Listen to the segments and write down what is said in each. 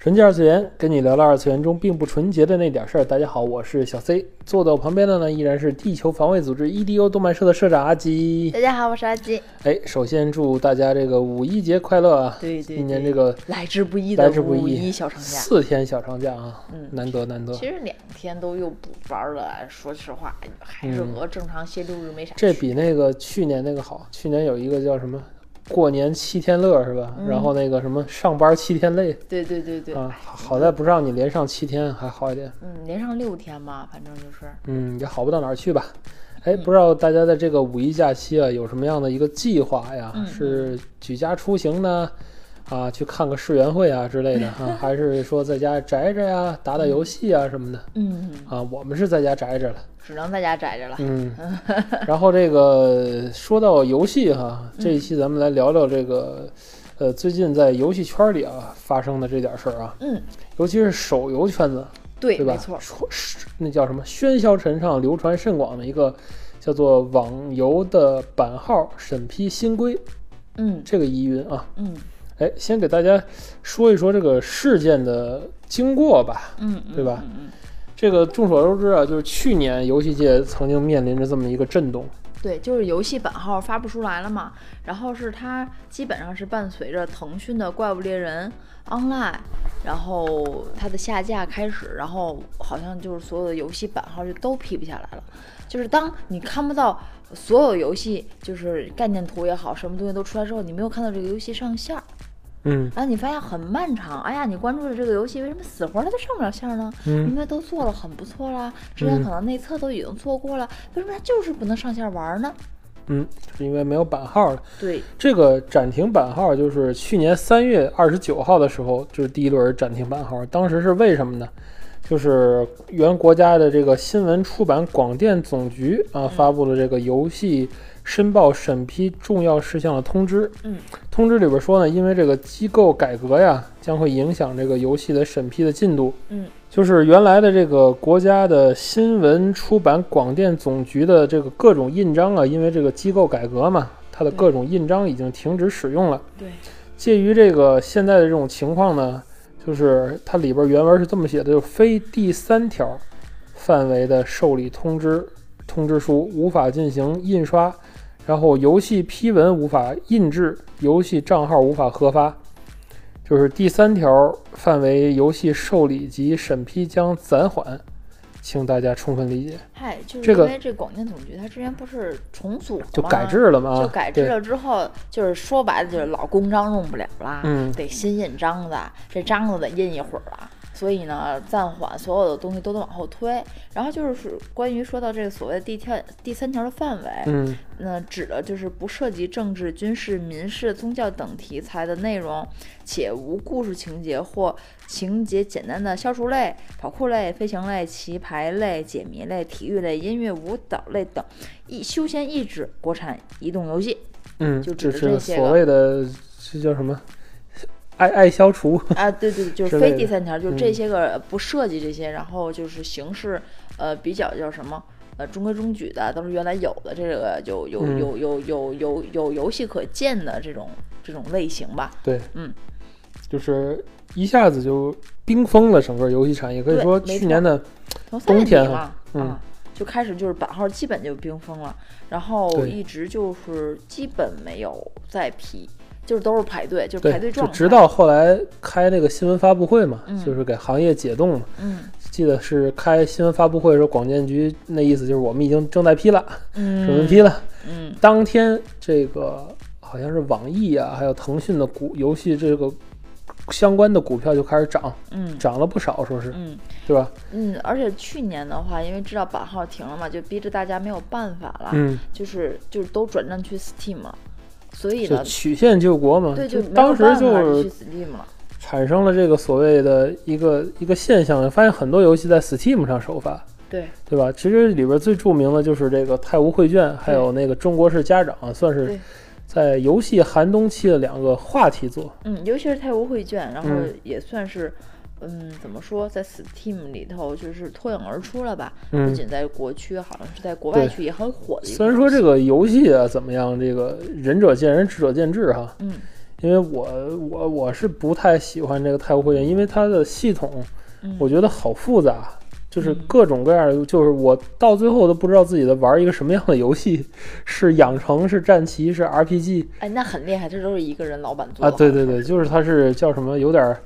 纯洁二次元，跟你聊聊二次元中并不纯洁的那点事儿。大家好，我是小 C，坐在我旁边的呢依然是地球防卫组织 EDO 动漫社的社长阿吉。大家好，我是阿吉。哎，首先祝大家这个五一节快乐啊！对对，今年这个来之不易的来之不易五一小长假，四天小长假啊，嗯难得难得。其实两天都又补班了。说实话，还是和正常歇六日没啥区这。比那个去年那个好，去年有一个叫什么过年七天乐是吧？然后那个什么上班七天累对对对对，啊，好在不让你连上七天，还好一点。嗯，连上六天嘛，反正就是。嗯，也好不到哪儿去吧。哎，不知道大家在这个五一假期啊，有什么样的一个计划呀？嗯是举家出行呢，啊，去看个世园会啊之类的啊，还是说在家宅着呀，打打游戏啊什么的？嗯，啊，我们是在家宅着了。只能在家宅着了。嗯，然后这个说到游戏哈，这一期咱们来聊聊这个，呃，最近在游戏圈里啊发生的这点事儿啊，嗯，尤其是手游圈子，对，对吧？没错。说是那叫什么喧嚣尘上、流传甚广的一个叫做网游的版号审批新规，嗯这个疑云啊。嗯哎，先给大家说一说这个事件的经过吧。嗯，嗯对吧？嗯嗯，这个众所周知啊，就是去年游戏界曾经面临着这么一个震动。对，就是游戏版号发不出来了嘛，然后是它基本上是伴随着腾讯的《怪物猎人 Online》，然后它的下架开始，然后好像就是所有的游戏版号就都批不下来了。就是当你看不到所有游戏就是概念图也好，什么东西都出来之后，你没有看到这个游戏上线儿，嗯然后你发现很漫长。哎呀，你关注的这个游戏为什么死活它都上不了线儿呢？嗯因为都做了很不错啦，之前可能内测都已经做过了，为什么它就是不能上线玩儿呢？嗯，是因为没有版号了。对，这个暂停版号就是去年三月二十九号的时候，就是第一轮暂停版号。当时是为什么呢？就是原国家的这个新闻出版广电总局啊发布了这个游戏申报审批重要事项的通知。嗯，通知里边说呢，因为这个机构改革呀，将会影响这个游戏的审批的进度。嗯，就是原来的这个国家的新闻出版广电总局的这个各种印章啊，因为这个机构改革嘛，它的各种印章已经停止使用了。对，介于这个现在的这种情况呢，就是它里边原文是这么写的：，就非第三条范围的受理通知通知书无法进行印刷，然后游戏批文无法印制，游戏账号无法核发。就是第三条范围游戏受理及审批将暂缓，请大家充分理解。嗨，就是因为这广电总局它之前不是重组吗就改制了吗，就改制了之后，就是说白了就是老公章用不了啦，嗯得新印章子，这章子得印一会儿了。所以呢，暂缓所有的东西都得往后推。然后就是关于说到这个所谓的第条第三条的范围，嗯那指的就是不涉及政治、军事、民事、宗教等题材的内容，且无故事情节或情节简单的消除类、跑酷类、飞行类、棋牌类、解谜类、体育类、音乐舞蹈类等一休闲益智国产移动游戏嗯，就指的这些个所谓的这叫什么？爱爱消除。啊，对对，就是非第三条，就是这嗯些个不涉及这些，然后就是形式呃比较叫什么？呃，中规中矩的都是原来有的，这个有有嗯有有有有有游戏可见的这种这种类型吧。对，嗯，就是一下子就冰封了整个游戏产业。可以说，去年的冬天啊，嗯啊，就开始就是版号基本就冰封了，然后一直就是基本没有再批，就是都是排队，就是排队状态。直到后来开那个新闻发布会嘛，嗯就是给行业解冻嘛。嗯记得是开新闻发布会的时候，广电局那意思就是我们已经正在批了，嗯准备嗯批了。嗯当天这个好像是网易啊，还有腾讯的股游戏这个相关的股票就开始涨，嗯涨了不少，说是嗯对吧？嗯，而且去年的话，因为知道版号停了嘛，就逼着大家没有办法了，嗯，就是就是都转战去 Steam 了，所以就呢，曲线救国嘛，对，就当时就是 Steam 了。产生了这个所谓的一个一个现象，发现很多游戏在 Steam 上首发，对，对吧？其实里边最著名的就是这个《太吾绘卷》，还有那个《中国式家长》，算是在游戏寒冬期的两个话题作。嗯，尤其是太无绘卷，然后嗯也算是，嗯，怎么说，在 Steam 里头就是脱颖而出了吧？不嗯，仅在国区，好像是在国外对区也很火的一个。虽然说这，个游戏啊怎么样，这个仁者见仁，智者见智哈。嗯因为我我我是不太喜欢这个太湖会员，因为它的系统嗯，我觉得好复杂，就是嗯各种各样的，就是我到最后都不知道自己在玩一个什么样的游戏，是养成，是战棋，是 RPG 哎，那很厉害，这都是一个人老板做啊？的。对对对，就是它是叫什么，有点儿。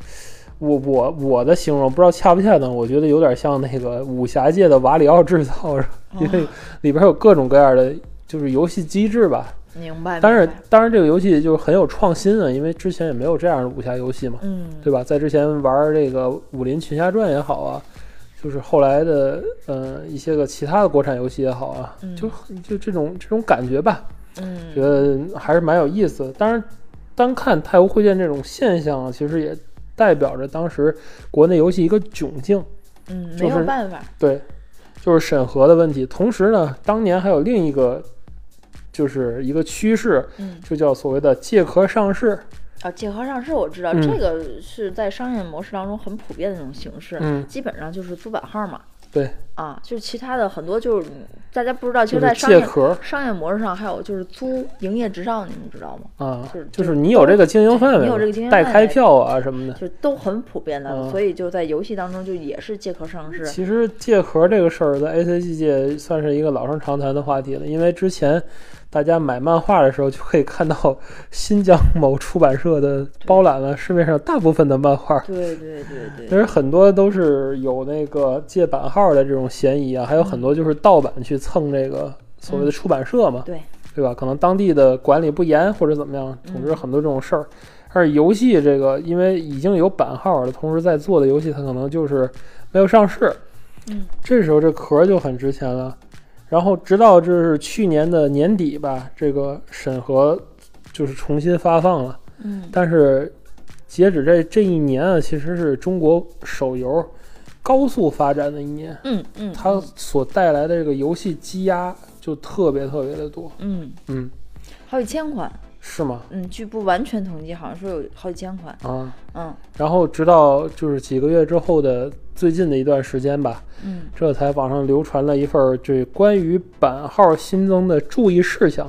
我我我的形容不知道恰不恰当，我觉得有点像那个武侠界的瓦里奥制造，因为里边有各种各样的就是游戏机制吧，明白。但是，当然，这个游戏就是很有创新啊，因为之前也没有这样的武侠游戏嘛，嗯，对吧？在之前玩这个《武林群侠传》也好啊，就是后来的呃一些个其他的国产游戏也好啊，嗯就就这种这种感觉吧，嗯，觉得还是蛮有意思的。当然，单看太无会见这种现象啊，其实也代表着当时国内游戏一个窘境，嗯，没有办法。对，就是审核的问题。同时呢，当年还有另一个。就是一个趋势，嗯，就叫所谓的借壳上市。啊，借壳上市我知道，嗯这个是在商业模式当中很普遍的那种形式，嗯，基本上就是租版号嘛。对。啊，就是其他的很多就是嗯大家不知道，其实，就是在商业商业模式上还有就是租营业执照，你们知道吗？啊就是，就就是你有这个经营范围，你有这个经营代范围开票啊什么的。就都很普遍的，嗯所以就在游戏当中就也是借壳上市。其实借壳这个事儿在 ACG 界算是一个老生常谈的话题了，因为之前大家买漫画的时候就可以看到新疆某出版社的包揽了市面上大部分的漫画。对对对其对，实很多都是有那个借版号的这种嫌疑啊，还有很多就是盗版去蹭这个所谓的出版社嘛，对，对吧？可能当地的管理不严或者怎么样，总之很多这种事儿。而游戏这个，因为已经有版号了，同时在做的游戏，它可能就是没有上市，嗯，这时候这壳就很值钱了。然后直到这是去年的年底吧，这个审核就是重新发放了。嗯。但是截止这这一年啊，其实是中国手游高速发展的一年，嗯嗯，它所带来的这个游戏积压就特别特别的多。嗯。嗯，好几千款，是吗？嗯，据不完全统计，好像说有好几千款，啊，嗯然后直到就是几个月之后的最近的一段时间吧，嗯这才网上流传了一份儿这关于版号新增的注意事项。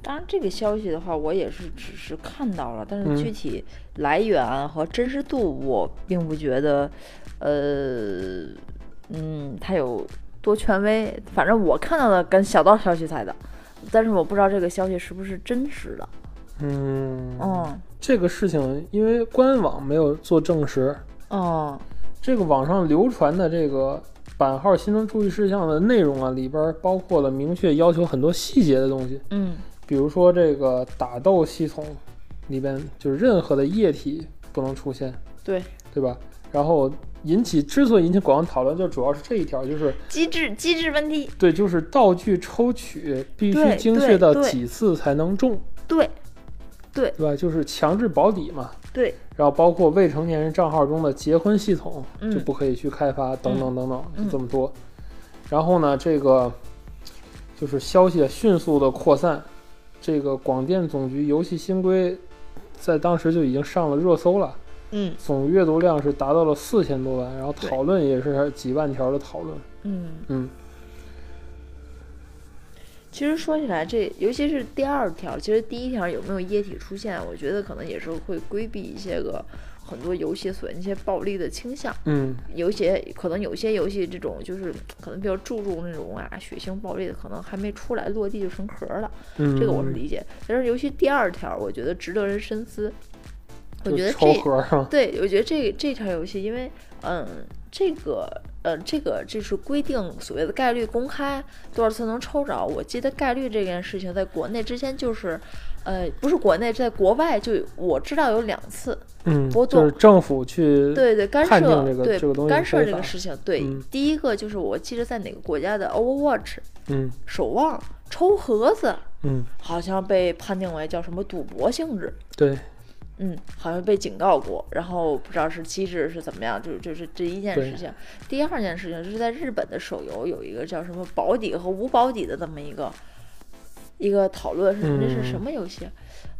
当然，这个消息的话，我也是只是看到了，但嗯是具体来源和真实度，我并不觉得，呃，嗯，它有多权威。反正我看到的跟小道消息猜的，但是我不知道这个消息是不是真实的。嗯，嗯。这个事情因为官网没有做证实，哦这个网上流传的这个版号新增注意事项的内容啊，里边儿包括了明确要求很多细节的东西，嗯。比如说这个打斗系统里边就是任何的液体不能出现，对，对吧？然后引起之所以引起广泛讨论，就主要是这一条，就是机制机制问题，对，就是道具抽取必须精确到几次才能中，对对吧？就是强制保底嘛。对，然后包括未成年人账号中的结婚系统嗯就不可以去开发，等等等等，嗯就这么多。然后呢，这个就是消息迅速的扩散，这个广电总局游戏新规在当时就已经上了热搜了，嗯总阅读量是达到了四千多万，然后讨论也是几万条的讨论。嗯。嗯其实说起来，这尤其是第二条，其实第一条有没有液体出现，我觉得可能也是会规避一些个很多游戏所一些暴力的倾向。嗯有些可能有些游戏这种就是可能比较注重那种啊血腥暴力的，可能还没出来落地就成壳了，嗯，这个我是理解。但是尤其第二条，我觉得值得人深思。我觉得这？对，我觉得这这条游戏，因为嗯，这个呃，这个就是规定所谓的概率公开多少次能抽着。我记得概率这件事情，在国内之前就是，呃，不是国内，在国外就我知道有两次，嗯，波动就是政府去对对，干涉这个对这个东西干涉这个事情。对，嗯第一个就是我记得在哪个国家的 Overwatch 嗯守望抽盒子，嗯，好像被判定为叫什么赌博性质。对，嗯，好像被警告过，然后不知道是机制是怎么样，就就是这一件事情。第二件事情就是在日本的手游有一个叫什么保底和无保底的这么一个一个讨论，是那是嗯什么游戏？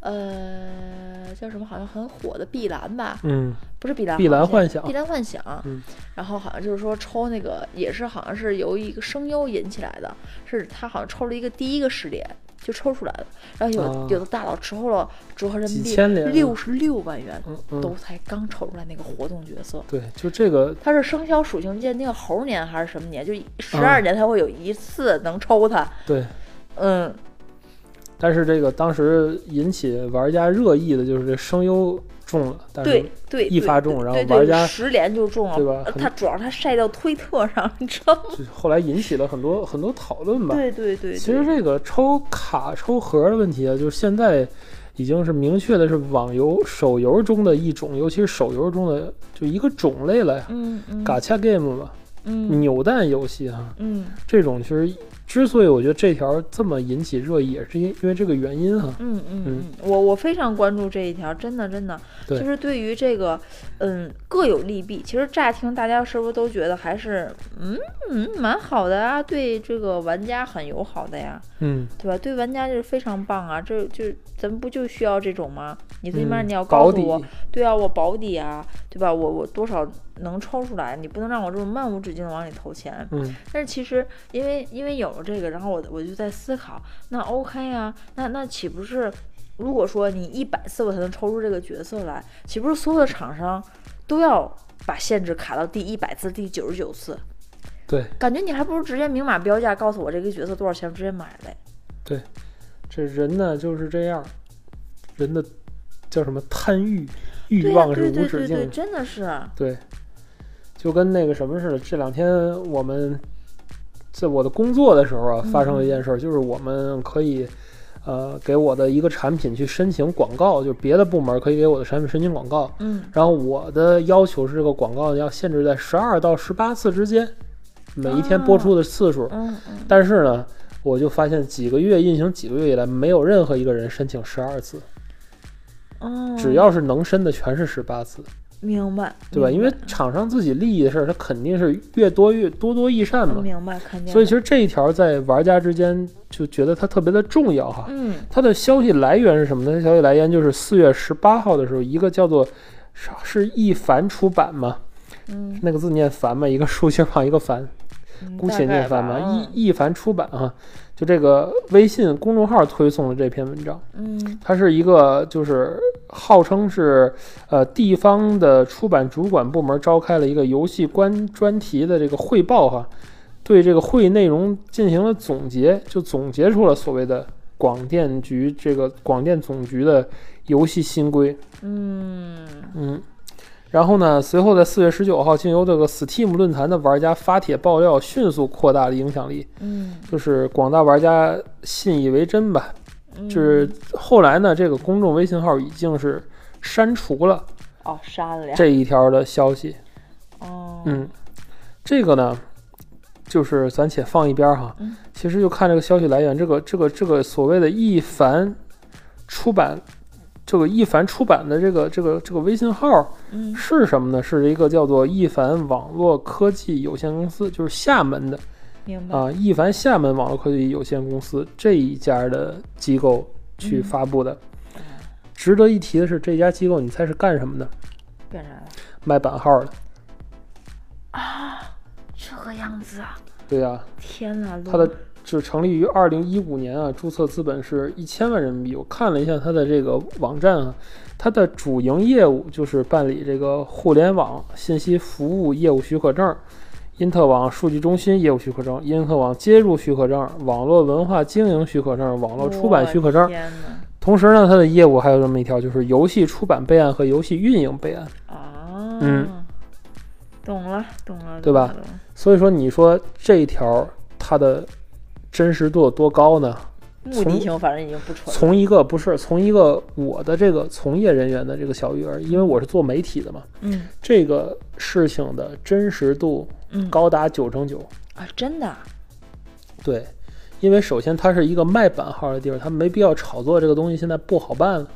呃，叫什么？好像很火的碧蓝吧？嗯，不是碧蓝，碧蓝幻想碧蓝幻想。嗯然后好像就是说抽那个也是好像是由一个声优引起来的，是他好像抽了一个第一个试点就抽出来了，然后有、啊有的大佬抽了折合人民币六十六万元，嗯嗯，都才刚抽出来那个活动角色。对，就这个它是生肖属性鉴定个猴年还是什么年？就十啊二年才会有一次能抽它。对。嗯，但是这个当时引起玩家热议的就是这声优中了，但是对对，一发中然后玩家十连就中了，对吧很呃它主要它晒到推特上，你知道吗？就后来引起了很多很多讨论吧。对对对，其实这个抽卡抽盒的问题啊，就是现在已经是明确的是网游手游中的一种，尤其是手游中的就一个种类了呀。嗯嗯嘎恰 game 嘛，嗯扭蛋游戏哈，嗯这种其实之所以我觉得这条这么引起热议，也是因因为这个原因哈。嗯嗯嗯嗯，我我非常关注这一条，真的真的，就是对于这个，嗯，各有利弊。其实乍听大家是不是都觉得还是，嗯嗯，蛮好的啊，对这个玩家很友好的呀，嗯，对吧？对玩家就是非常棒啊，这就咱们不就需要这种吗？你最起码嗯你要告诉我，对啊，我保底啊，对吧？我我多少能抽出来，你不能让我这么漫无止境的往里投钱。嗯但是其实因为因为有了这个，然后我我就在思考，那 OK 啊，那那岂不是如果说你一百次我才能抽出这个角色来，岂不是所有的厂商都要把限制卡到第一百次、第九十九次？对，感觉你还不如直接明码标价告诉我这个角色多少钱，直接买嘞。这人呢就是这样，人的叫什么贪欲，欲、望是无止境。真的是。对，就跟那个什么似的，这两天我们在我的工作的时候啊，发生了一件事儿，就是我们可以呃给我的一个产品去申请广告，就别的部门可以给我的产品申请广告，嗯然后我的要求是这个广告要限制在十二到十八次之间，每一天播出的次数。嗯嗯，但是呢，我就发现几个月运行几个月以来，没有任何一个人申请十二次，哦，只要是能申的全是十八次。明白，对吧？因为厂商自己利益的事儿，它肯定是越多越多多益善嘛。明白，肯定。所以其实这一条在玩家之间就觉得它特别的重要哈。嗯它的消息来源是什么呢？它消息来源就是四月十八号的时候，一个叫做是是一凡出版嘛，嗯，那个字念凡嘛，一个竖心旁一个凡，嗯姑且念凡嘛。大概吧一一凡出版哈，就这个微信公众号推送的这篇文章。嗯它是一个就是号称是呃地方的出版主管部门召开了一个游戏关专题的这个汇报哈，对这个会议内容进行了总结，就总结出了所谓的广电局这个广电总局的游戏新规，嗯嗯。然后呢？随后在四月十九号，经由这个 Steam 论坛的玩家发帖爆料，迅速扩大了影响力，嗯，就是广大玩家信以为真吧。嗯就是后来呢，这个公众微信号已经是删除了哦，删了呀。这一条的消息。哦，嗯，这个呢，就是咱且放一边儿哈嗯。其实就看这个消息来源，这个这个这个所谓的一凡出版，这个一凡出版的这个这个这个微信号嗯是什么呢？是一个叫做一凡网络科技有限公司，就是厦门的明白。啊，一凡厦门网络科技有限公司这一家的机构去嗯发布的。值得一提的是，这家机构你猜是干什么的？干啥的？卖版号的。啊这个样子啊！对呀、天哪，它的就成立于二零一五年啊，注册资本是一千万人民币。我看了一下它的这个网站啊，它的主营业务就是办理这个互联网信息服务业务许可证、因特网数据中心业务许可证、因特网接入许可证、网络文化经营许可证、网络出版许可证。同时呢，它的业务还有这么一条，就是游戏出版备案和游戏运营备案。啊！嗯，懂了，懂了，对吧所以说，你说这一条它的真实度有多高呢？目的性反正已经不纯。从一个不是从一个我的这个从业人员的这个小鱼儿，因为我是做媒体的嘛，嗯这个事情的真实度嗯，高达九成九。啊，真的啊对，因为首先它是一个卖版号的地儿，它没必要炒作这个东西，现在不好办了。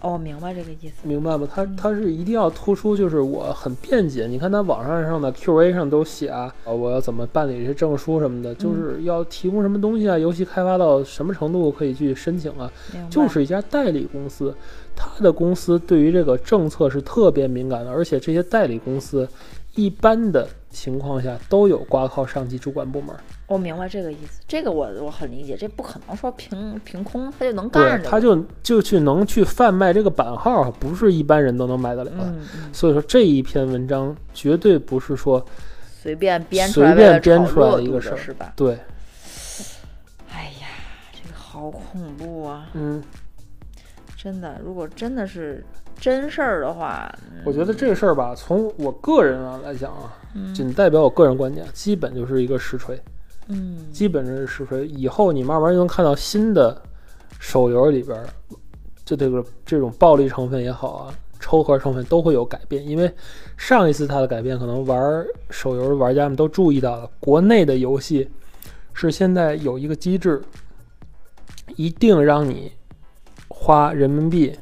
哦，我明白这个意思。明白吗？它嗯它是一定要突出，就是我很便捷。你看它网上上的 Q&A 上都写啊，呃我要怎么办理这些证书什么的，就是要提供什么东西啊，游戏开发到什么程度可以去申请啊。就是一家代理公司，它的公司对于这个政策是特别敏感的，而且这些代理公司一般的情况下都有挂靠上级主管部门。我明白这个意思，这个我我很理解，这不可能说凭凭空他就能干。他就就去能去贩卖这个版号，不是一般人都能买得了的。嗯嗯，所以说这一篇文章绝对不是说随便编出随来为了便编出来的一个事儿是吧？对，哎呀，这个好恐怖啊！嗯，真的，如果真的是真事儿的话，嗯。我觉得这个事儿吧，从我个人啊来讲啊，嗯。仅代表我个人观点，基本就是一个实锤，嗯。基本上是实锤。以后你慢慢就能看到新的手游里边儿，就这个这种暴力成分也好啊，抽盒成分都会有改变，因为上一次它的改变，可能玩手游的玩家们都注意到了，国内的游戏是现在有一个机制，一定让你花人民币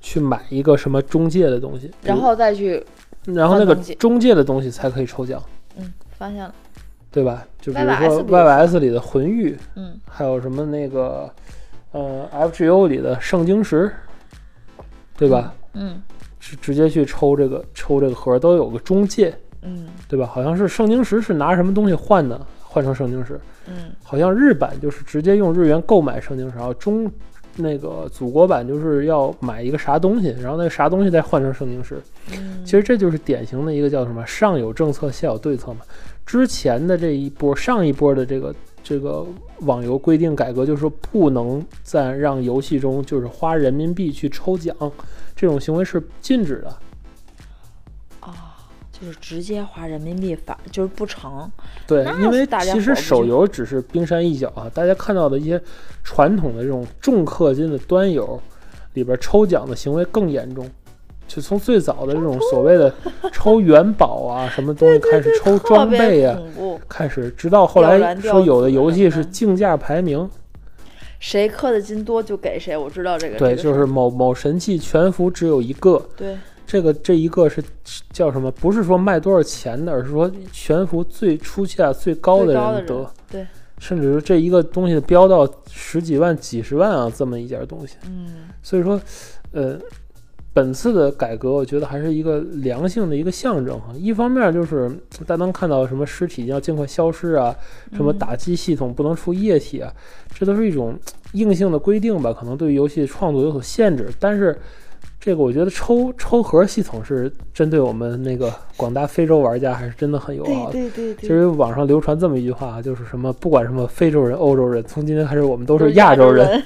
去买一个什么中介的东西，然后再去然后那个中介的东西才可以抽奖，嗯发现了，对吧？就比如说 YYS 里的魂玉，嗯还有什么那个呃 FGO 里的圣晶石，对吧？嗯是直接去抽这个抽这个盒都有个中介，嗯对吧？好像是圣晶石是拿什么东西换的，换成圣晶石。嗯好像日版就是直接用日元购买圣晶石，然后中那个祖国版就是要买一个啥东西，然后那个啥东西再换成圣经石。嗯，其实这就是典型的一个叫什么“上有政策，下有对策”嘛。之前的这一波，上一波的这个这个网游规定改革，就是说不能再让游戏中就是花人民币去抽奖，这种行为是禁止的。啊，就是直接花人民币返，就是不成。对，因为其实手游只是冰山一角啊，大家看到的一些传统的这种重氪金的端游里边抽奖的行为更严重。就从最早的这种所谓的 抽元宝啊，什么东西开始抽装备啊，开始，直到后来说有的游戏是竞价排名，谁氪的金多就给谁，我知道这个。对，就是某某神器全服只有一个，对，这个这一个是叫什么？不是说卖多少钱的，而是说全服最出价最高的人得人，对，甚至是这一个东西标到十几万、几十万啊，这么一件东西。嗯所以说，呃，本次的改革，我觉得还是一个良性的一个象征哈。一方面就是大家能看到什么尸体要尽快消失啊，什么嗯打击系统不能出液体啊，这都是一种硬性的规定吧，可能对于游戏创作有所限制。但是这个我觉得抽抽盒系统是针对我们那个广大非洲玩家还是真的很友好的。对对对其实网上流传这么一句话啊，就是什么不管什么非洲人、欧洲人，从今天开始我们都都是亚洲人，人。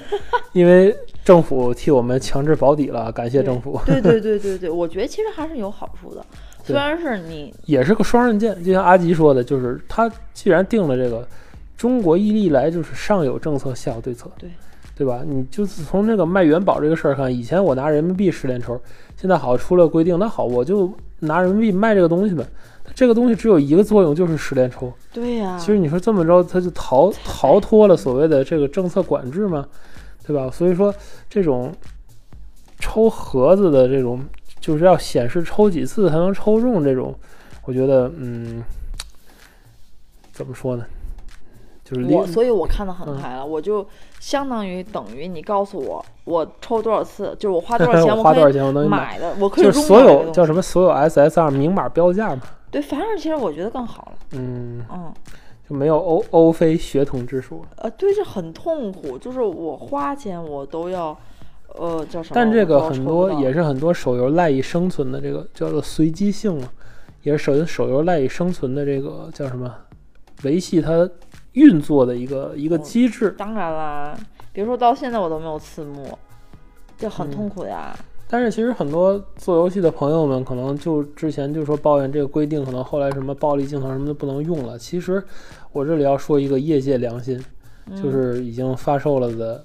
因为政府替我们强制保底了，感谢政府，对对对对对，我觉得其实还是有好处的，虽然是你也是个双刃剑。就像阿吉说的，就是他既然定了这个，中国一历来就是上有政策，下有对策，对对吧？你就是从这个卖元宝这个事儿看，以前我拿人民币十连抽，现在好出了规定，那好，我就拿人民币卖这个东西呗。这个东西只有一个作用，就是十连抽。对呀、其实你说这么着，他就逃逃脱了所谓的这个政策管制吗，对吧？所以说这种抽盒子的这种，就是要显示抽几次才能抽中这种，我觉得，嗯，怎么说呢？就是我所以我看得很嗯开了，我就相当于等于你告诉我我抽多少次，就是我花多少钱，我花多少可以钱我能买，买的，我可以就是所有叫什么所有 SSR 明码标价嘛，对，反而其实我觉得更好了，嗯，嗯。就没有欧欧非血统之说。呃，对，这很痛苦，就是我花钱我都要，呃，叫什么？但这个很多也是很多手游赖以生存的这个叫做随机性嘛，也是手手游赖以生存的这个叫什么维系它运作的一个一个嗯机制。当然啦，比如说到现在我都没有刺目，这很嗯痛苦呀。但是其实很多做游戏的朋友们可能就之前就说抱怨这个规定，可能后来什么暴力镜头什么的不能用了。其实我这里要说一个业界良心，嗯就是已经发售了的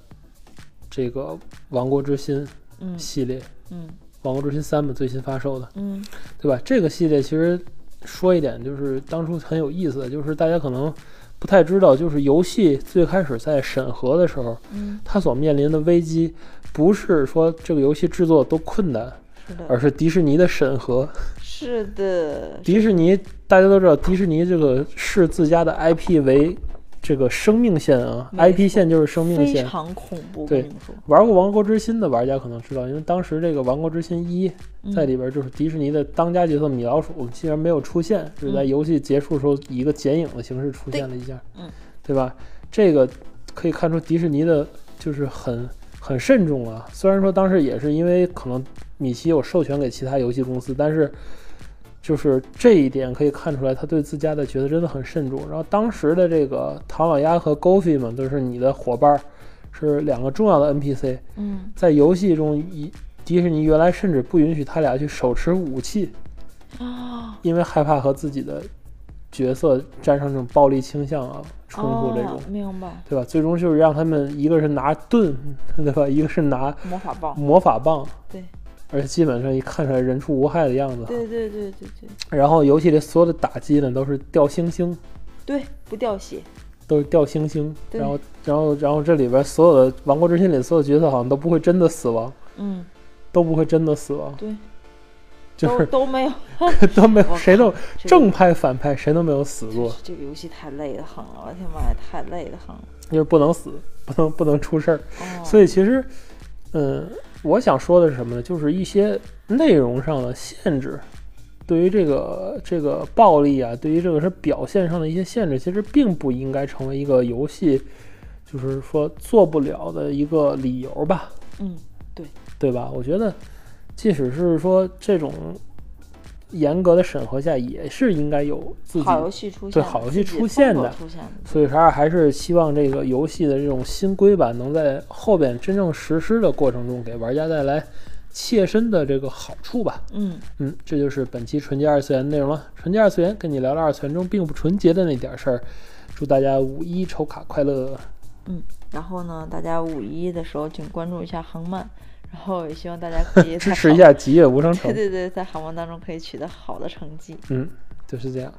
这个《王国之心》嗯系列，嗯王国之心三》嘛，最新发售的。嗯对吧？这个系列其实说一点，就是当初很有意思的，就是大家可能不太知道，就是游戏最开始在审核的时候，嗯，它所面临的危机，不是说这个游戏制作多困难，是的，而是迪士尼的审核。是的，迪士尼大家都知道，迪士尼这个视自家的 IP 为这个生命线啊，IP 线就是生命线非线。常恐怖，对玩过《王国之心》的玩家可能知道，因为当时这个《王国之心一》嗯在里边就是迪士尼的当家角色米老鼠竟然没有出现，是在嗯游戏结束的时候以一个剪影的形式出现了一下，嗯，对吧？这个可以看出迪士尼的就是很很慎重啊。虽然说当时也是因为可能米奇有授权给其他游戏公司，但是就是这一点可以看出来，他对自家的角色真的很慎重。然后当时的这个唐老鸭和 Goofy 嘛，都是你的伙伴儿，是两个重要的 NPC。嗯，在游戏中，一迪士尼原来甚至不允许他俩去手持武器，啊，因为害怕和自己的角色沾上这种暴力倾向啊、冲突这种，哦明白，对吧？最终就是让他们一个是拿盾，对吧？一个是拿魔法棒，魔法棒，对，而且基本上一看出来人畜无害的样子。对对对对对然后游戏里所有的打击呢，都是掉星星，对，不掉血，都是掉星星。对然后，然后，然后这里边所有的《王国之心》里所有角色好像都不会真的死亡，嗯，都不会真的死亡，对，就是都都没有，都没有 谁都正派反派谁都没有死过，这个游戏太累得很了，我的天妈呀，太累得很了。就是不能死，不能不能出事儿。哦，所以其实，嗯，我想说的是什么呢？就是一些内容上的限制，对于这个这个暴力啊，对于这个是表现上的一些限制，其实并不应该成为一个游戏，就是说做不了的一个理由吧，嗯，对对吧？我觉得，即使是说这种严格的审核下，也是应该有自己好游戏出现，对好游戏出现的出现的，所以说还是希望这个游戏的这种新规版能在后边真正实施的过程中，给玩家带来切身的这个好处吧。嗯，嗯，这就是本期纯洁二次元内容了。纯洁二次元跟你聊聊二次元中并不纯洁的那点事儿。祝大家五一抽卡快乐！嗯然后呢，大家五一的时候请关注一下航漫，然后也希望大家可以在支持一下吉野无声城。对对对，在航漫当中可以取得好的成绩。嗯，就是这样。